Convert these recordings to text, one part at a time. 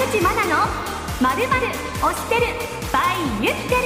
山口真奈のまるまる推してる by 言ってる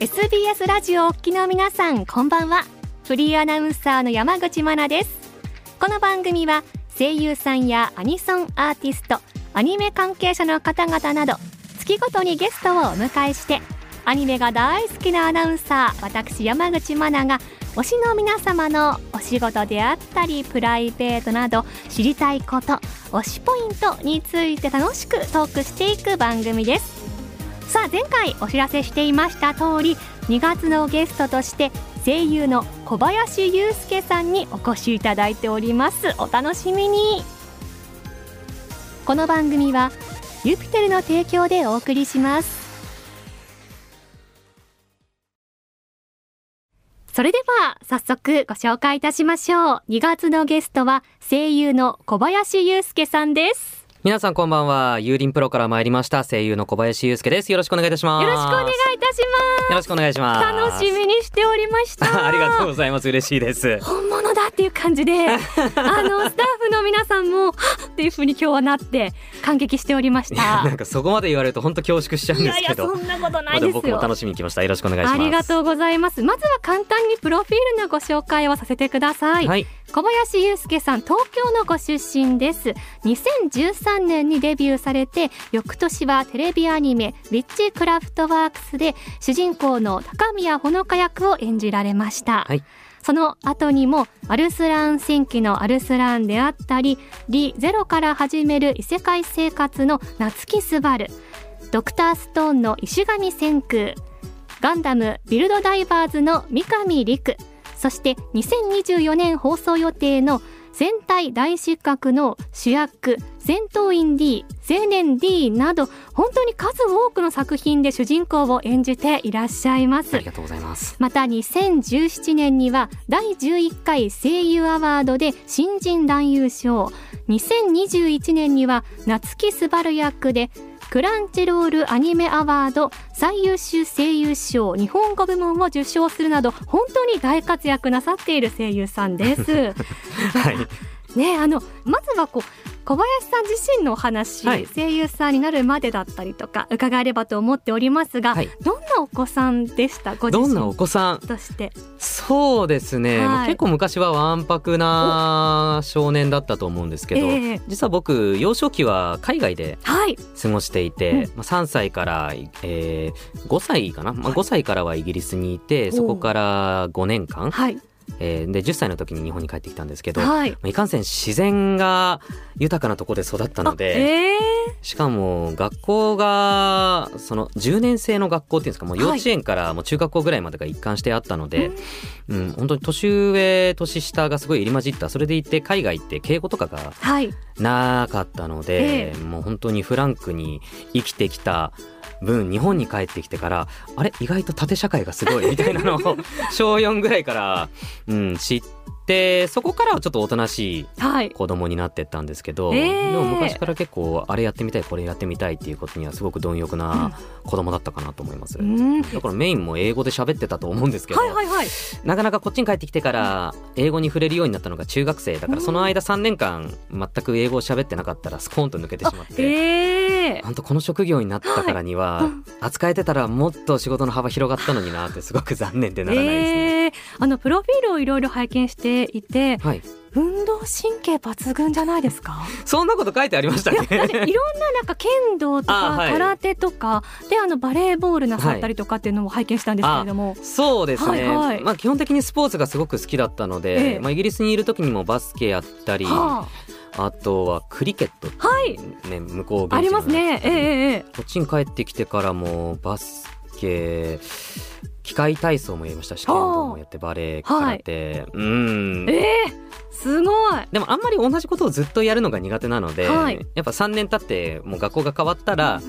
SBS ラジオお聞きの皆さんこんばんは。フリーアナウンサーの山口真奈です。この番組は声優さんやアニソンアーティストアニメ関係者の方々など月ごとにゲストをお迎えしてアニメが大好きなアナウンサー私山口真奈が推しの皆様のお仕事であったりプライベートなど知りたいこと推しポイントについて楽しくトークしていく番組です。さあ前回お知らせしていました通り2月のゲストとして声優の小林祐介さんにお越しいただいております。お楽しみに。この番組はユピテルの提供でお送りします。それでは早速ご紹介いたしましょう2月のゲストは声優の小林祐介さんです皆さんこんばんは。ユーリンプロから参りました声優の小林祐介です。よろしくお願いいたします。よろしくお願いいたします。よろしくお願いします。楽しみにしておりました。ありがとうございます。嬉しいです。本物だっていう感じで、あのスタッフの皆さんもっていう風に今日はなって感激しておりました。なんかそこまで言われると本当恐縮しちゃうんですけど。そんなことないですよ。僕も楽しみに来ました。よろしくお願いします。ありがとうございます。まずは簡単にプロフィールのご紹介をさせてください。はい。小林祐介さん東京のご出身です2013年にデビューされて翌年はテレビアニメ「ウィッチクラフトワークス」で主人公の高宮ほのか役を演じられました、はい、その後にもアルスラン新規のアルスランであったりリ・ゼロから始める異世界生活の夏木すばるドクターストーンの石神千空ガンダムビルドダイバーズの三上陸。そして2024年放送予定の戦隊大失格の主役戦闘員 D 青年 D など本当に数多くの作品で主人公を演じていらっしゃいます。ありがとうございます。また2017年には第11回声優アワードで新人男優賞。2021年には夏木すばる役でクランチロールアニメアワード最優秀声優賞日本語部門を受賞するなど本当に大活躍なさっている声優さんです。はい。ねあのまずはこう小林さん自身のお話、はい、声優さんになるまでだったりとか伺えればと思っておりますが、はい、どんなお子さんでした？ごどんなお子さん？として。そうですね、はい、結構昔はわんぱくな少年だったと思うんですけど、えー、実は僕幼少期は海外で過ごしていて、はい、まあ、3歳から、えー、5歳かな、まあ、5歳からはイギリスにいてそこから5年間、はいえー、で10歳の時に日本に帰ってきたんですけど、はい、いかんせん自然が豊かなところで育ったので、えー、しかも学校がその10年生の学校っていうんですかもう幼稚園からもう中学校ぐらいまでが一貫してあったので、はい、うん、本当に年上年下がすごい入り混じった。それでいて海外って敬語とかがなかったので、はいえー、もう本当にフランクに生きてきた分日本に帰ってきてからあれ？意外と縦社会がすごいみたいなのを 小4ぐらいから、うん、知って。でそこからはちょっとおとなしい子供になってったんですけど、はい、でも昔から結構あれやってみたいこれやってみたいっていうことにはすごく貪欲な子供だったかなと思います、うん、だからメインも英語で喋ってたと思うんですけど、はいはいはい、なかなかこっちに帰ってきてから英語に触れるようになったのが中学生だからその間3年間全く英語を喋ってなかったらスコーンと抜けてしまって、えー、本当この職業になったからには、はい、扱えてたらもっと仕事の幅広がったのになってすごく残念でならないですね。えー、あのプロフィールをいろいろ拝見していて、はい、運動神経抜群じゃないですか？そんなこと書いてありましたねいろんななんか剣道とか空手とかであのバレーボールなさったりとかっていうのも拝見したんですけれども、はい、そうですね、はいはい、まあ基本的にスポーツがすごく好きだったので、ええ、まあイギリスにいる時にもバスケやったり、はあ、あとはクリケット、はい、ね向こうありますね、ええ。こっちに帰ってきてからもバスケ機械体操もやりました。し剣道もやってバレエ空手、はい、うん。えー、すごい。でもあんまり同じことをずっとやるのが苦手なので、はい、やっぱ3年経ってもう学校が変わったら、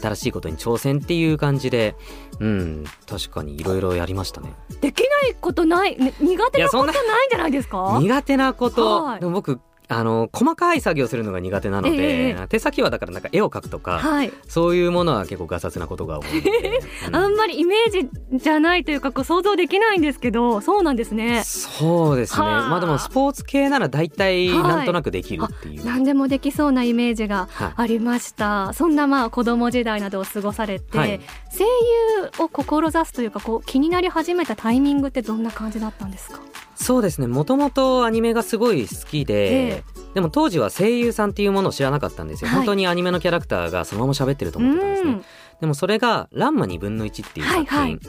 新しいことに挑戦っていう感じでうん確かにいろいろやりましたね。できないことない、ね、苦手なことないんじゃないですか？苦手なこと、はい、でも僕あの細かい作業するのが苦手なので、えー、手先はだからなんか絵を描くとか、はい、そういうものは結構ガサツなことが多いうん、あんまりイメージじゃないというかこう想像できないんですけどそうなんですね。そうですね。まあでもスポーツ系なら大体なんとなくできるっていう、はい、何でもできそうなイメージがありました、はい、そんなまあ子供時代などを過ごされて、はい、声優を志すというかこう気になり始めたタイミングってどんな感じだったんですか？そうですね。もともとアニメがすごい好きで、えー、でも当時は声優さんっていうものを知らなかったんですよ、はい、本当にアニメのキャラクターがそのまま喋ってると思ってたんですね。でもそれが「ランマ2分の1」っていう作品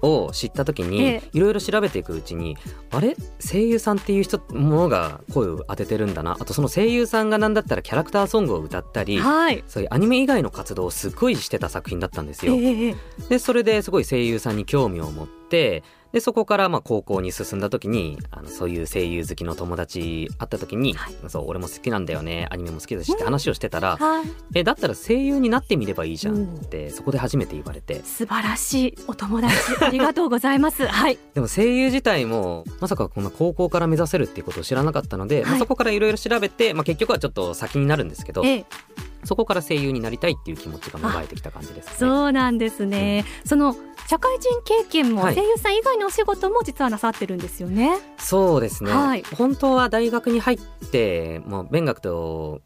を知った時にいろいろ調べていくうちに、あれ？声優さんっていう人ものが声を当ててるんだな。あとその声優さんが何だったらキャラクターソングを歌ったり、はい、そういうアニメ以外の活動をすごいしてた作品だったんですよ。えー、でそれですごい声優さんに興味を持ってでそこからまあ高校に進んだ時にあのそういう声優好きの友達会った時に、はい、そう俺も好きなんだよねアニメも好きだしって話をしてたら、はい、えだったら声優になってみればいいじゃんってそこで初めて言われて。素晴らしいお友達 ありがとうございます。はい。でも声優自体もまさかこんな高校から目指せるっていうことを知らなかったので、はい、まあ、そこからいろいろ調べて、まあ、結局はちょっと先になるんですけど、ええ。そこから声優になりたいっていう気持ちが芽生えてきた感じです、ね、そうなんですね、うん、その社会人経験も声優さん以外のお仕事も実はなさってるんですよね、はい、そうですね、はい、本当は大学に入ってもう勉学と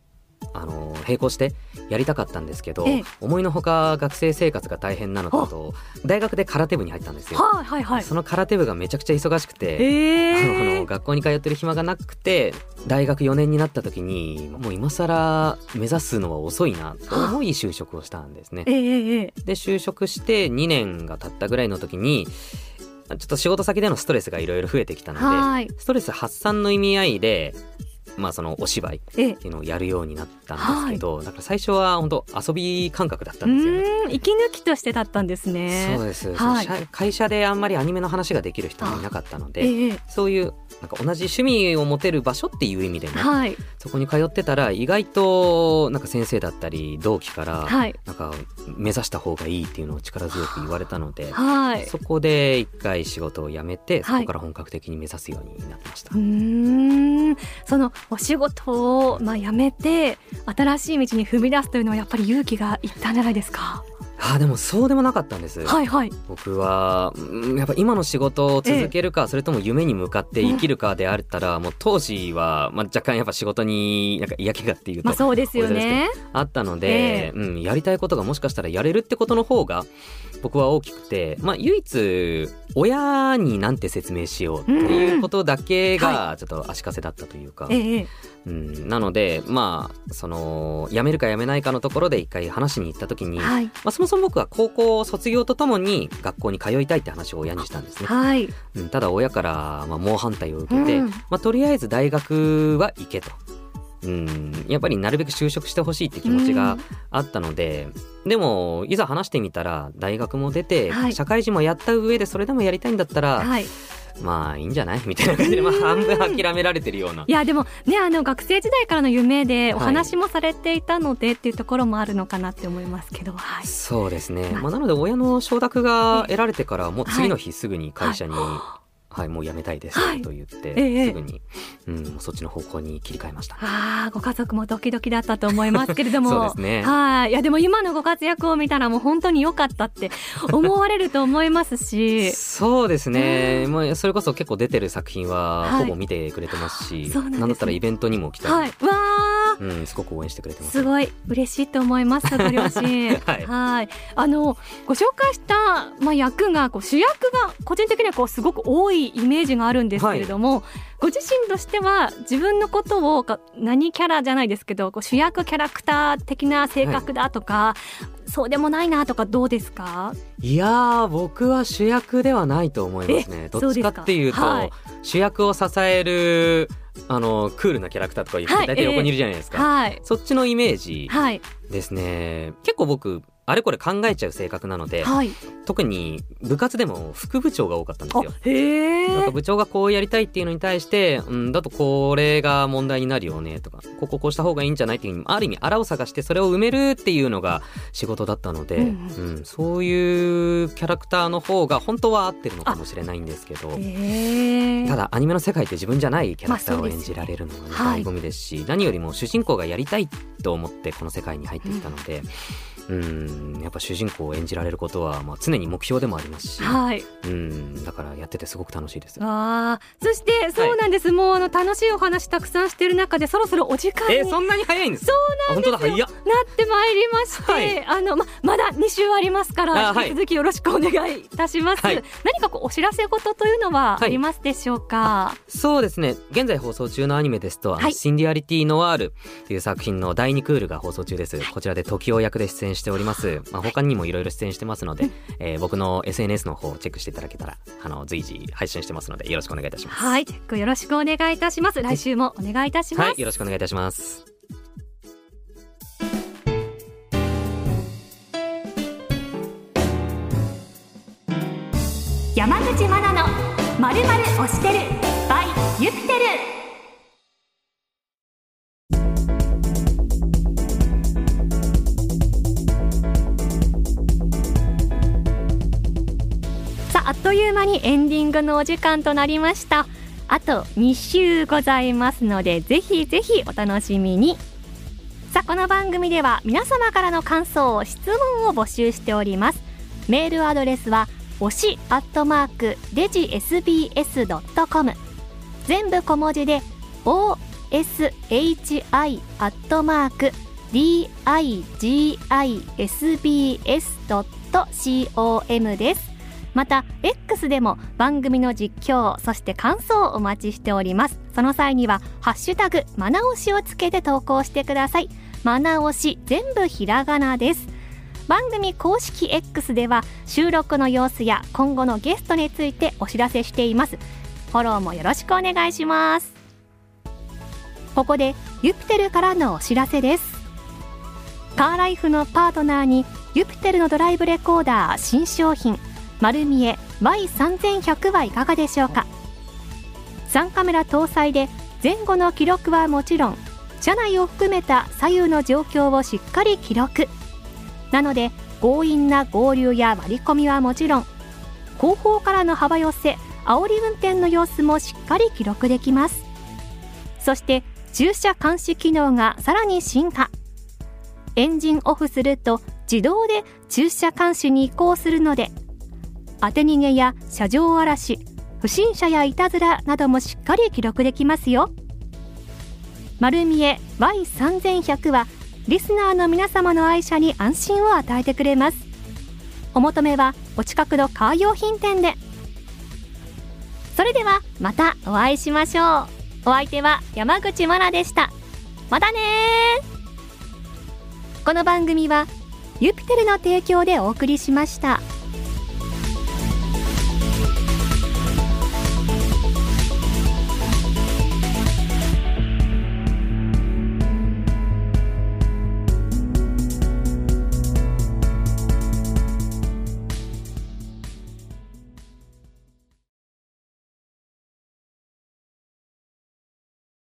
あの並行してやりたかったんですけど、ええ、思いのほか学生生活が大変なのと大学で空手部に入ったんですよ、はいはいはい、その空手部がめちゃくちゃ忙しくて、え。ー、あの学校に通ってる暇がなくて大学4年になった時にもう今更目指すのは遅いなと思い就職をしたんですね。えー、で就職して2年が経ったぐらいの時にちょっと仕事先でのストレスがいろいろ増えてきたのでストレス発散の意味合いでまあ、そのお芝居っていうのをやるようになったんですけど、だから最初は本当遊び感覚だったんですよね。息抜きとしてだったんですね。そうです、はい、会社であんまりアニメの話ができる人もいなかったので、ええ、そういうなんか同じ趣味を持てる場所っていう意味でね、はい、そこに通ってたら意外となんか先生だったり同期から、はい、なんか目指した方がいいっていうのを力強く言われたので、はい、そこで一回仕事を辞めてそこから本格的に目指すようになりました。うん。そのお仕事をまあ辞めて新しい道に踏み出すというのはやっぱり勇気がいったんじゃないですか？あでもそうでもなかったんです、はいはい、僕はやっぱ今の仕事を続けるか、ええ、それとも夢に向かって生きるかであったら、うん、もう当時は、まあ、若干やっぱ仕事になんか嫌気がっていうと、まあ、そうですよね。あったので、え、うん、やりたいことがもしかしたらやれるってことの方が僕は大きくて、まあ、唯一親になんて説明しようっていうことだけがちょっと足かせだったというか、うん、なのでまあその辞めるか辞めないかのところで一回話しに行った時に、はい、まあ、そもそも僕は高校卒業とともに学校に通いたいって話を親にしたんですね、はい、うん、ただ親からまあ猛反対を受けて、うん、まあ、とりあえず大学は行けと。うん、やっぱりなるべく就職してほしいって気持ちがあったので、でもいざ話してみたら大学も出て、はい、社会人もやった上でそれでもやりたいんだったら、はい、まあいいんじゃない？みたいな感じで、まあ、半分諦められてるような。いやでもねあの学生時代からの夢でお話もされていたので、っていうところもあるのかなって思いますけど、はい、そうですね、まあ、なので親の承諾が得られてからもう次の日すぐに会社にはいもうやめたいですと言って、はい、すぐに、うん、そっちの方向に切り替えました。ああご家族もドキドキだったと思いますけれども。そうですね。はい。いやでも今のご活躍を見たらもう本当に良かったって 思われると思いますし。そうですね、もうそれこそ結構出てる作品はほぼ見てくれてますし、はい、なんだったらイベントにも来たり、はい、わうん、すごく応援してくれてます。すごい嬉しいと思います。ご両親。はい。はい。あのご紹介したまあ役がこう主役が個人的にはこうすごく多いイメージがあるんですけれども、はい、ご自身としては自分のことを何キャラじゃないですけど、こう主役キャラクター的な性格だとか、はい、そうでもないなとかどうですか？いや僕は主役ではないと思いますね。どっちかっていうと、はい、主役を支えるあのクールなキャラクターとか大体横にいるじゃないですか、はい、そっちのイメージですね、はい、結構僕あれこれ考えちゃう性格なので、はい、特に部活でも副部長が多かったんですよ。へなんか部長がこうやりたいっていうのに対して、うん、だとこれが問題になるよねとかこここうした方がいいんじゃないっていうある意味あらを探してそれを埋めるっていうのが仕事だったので、うん、うん、そういうキャラクターの方が本当は合ってるのかもしれないんですけどただアニメの世界って自分じゃないキャラクターを演じられるのが、ね、醍醐味ですし、何よりも主人公がやりたいと思ってこの世界に入ってきたので。うんうんやっぱ主人公を演じられることは、まあ、常に目標でもありますし、はい、うんだからやっててすごく楽しいです。あ。そしてそうなんです、はい、もうあの楽しいお話たくさんしてる中でそろそろお時間に。えそんなに早いんですそうなんですよ。なってまいりまして、はい、あのままだ2週ありますから引き続きよろしくお願いいたします、何かこうお知らせ事というのはありますでしょうか、そうですね。現在放送中のアニメですと、シンディアリティノワールという作品の第2クールが放送中です。こちらで時を役で出演しております。まあ、他にもいろいろ出演してますので、えー、僕の SNS の方をチェックしていただけたら、あの、随時配信してますので、よろしくお願いいたします。はい、チェックよろしくお願いいたします。来週もお願いいたします。はい、よろしくお願いいたします。山口真奈のまるまる推してる by ユピテル。さあっという間にエンディングのお時間となりました。あと2週ございますのでぜひぜひお楽しみに。さあこの番組では皆様からの感想質問を募集しております。メールアドレスは推しアットマークデジ SBS.com 全部小文字で OSHI アットマーク DIGISBS.com です。また X でも番組の実況そして感想をお待ちしております。その際にはハッシュタグマナオシをつけて投稿してください。マナオシ全部ひらがなです。番組公式 X では収録の様子や今後のゲストについてお知らせしています。フォローもよろしくお願いします。ここでユピテルからのお知らせです。カーライフのパートナーにユピテルのドライブレコーダー新商品丸見え Y3100 はいかがでしょうか？3カメラ搭載で前後の記録はもちろん車内を含めた左右の状況をしっかり記録。なので強引な合流や割り込みはもちろん後方からの幅寄せ煽り運転の様子もしっかり記録できます。そして駐車監視機能がさらに進化。エンジンオフすると自動で駐車監視に移行するので当て逃げや車上荒らし不審者やいたずらなどもしっかり記録できますよ。丸見え Y3100 はリスナーの皆様の愛車に安心を与えてくれます。お求めはお近くのカー用品店で。それではまたお会いしましょう。お相手は山口真奈でした。またねこの番組はユピテルの提供でお送りしました。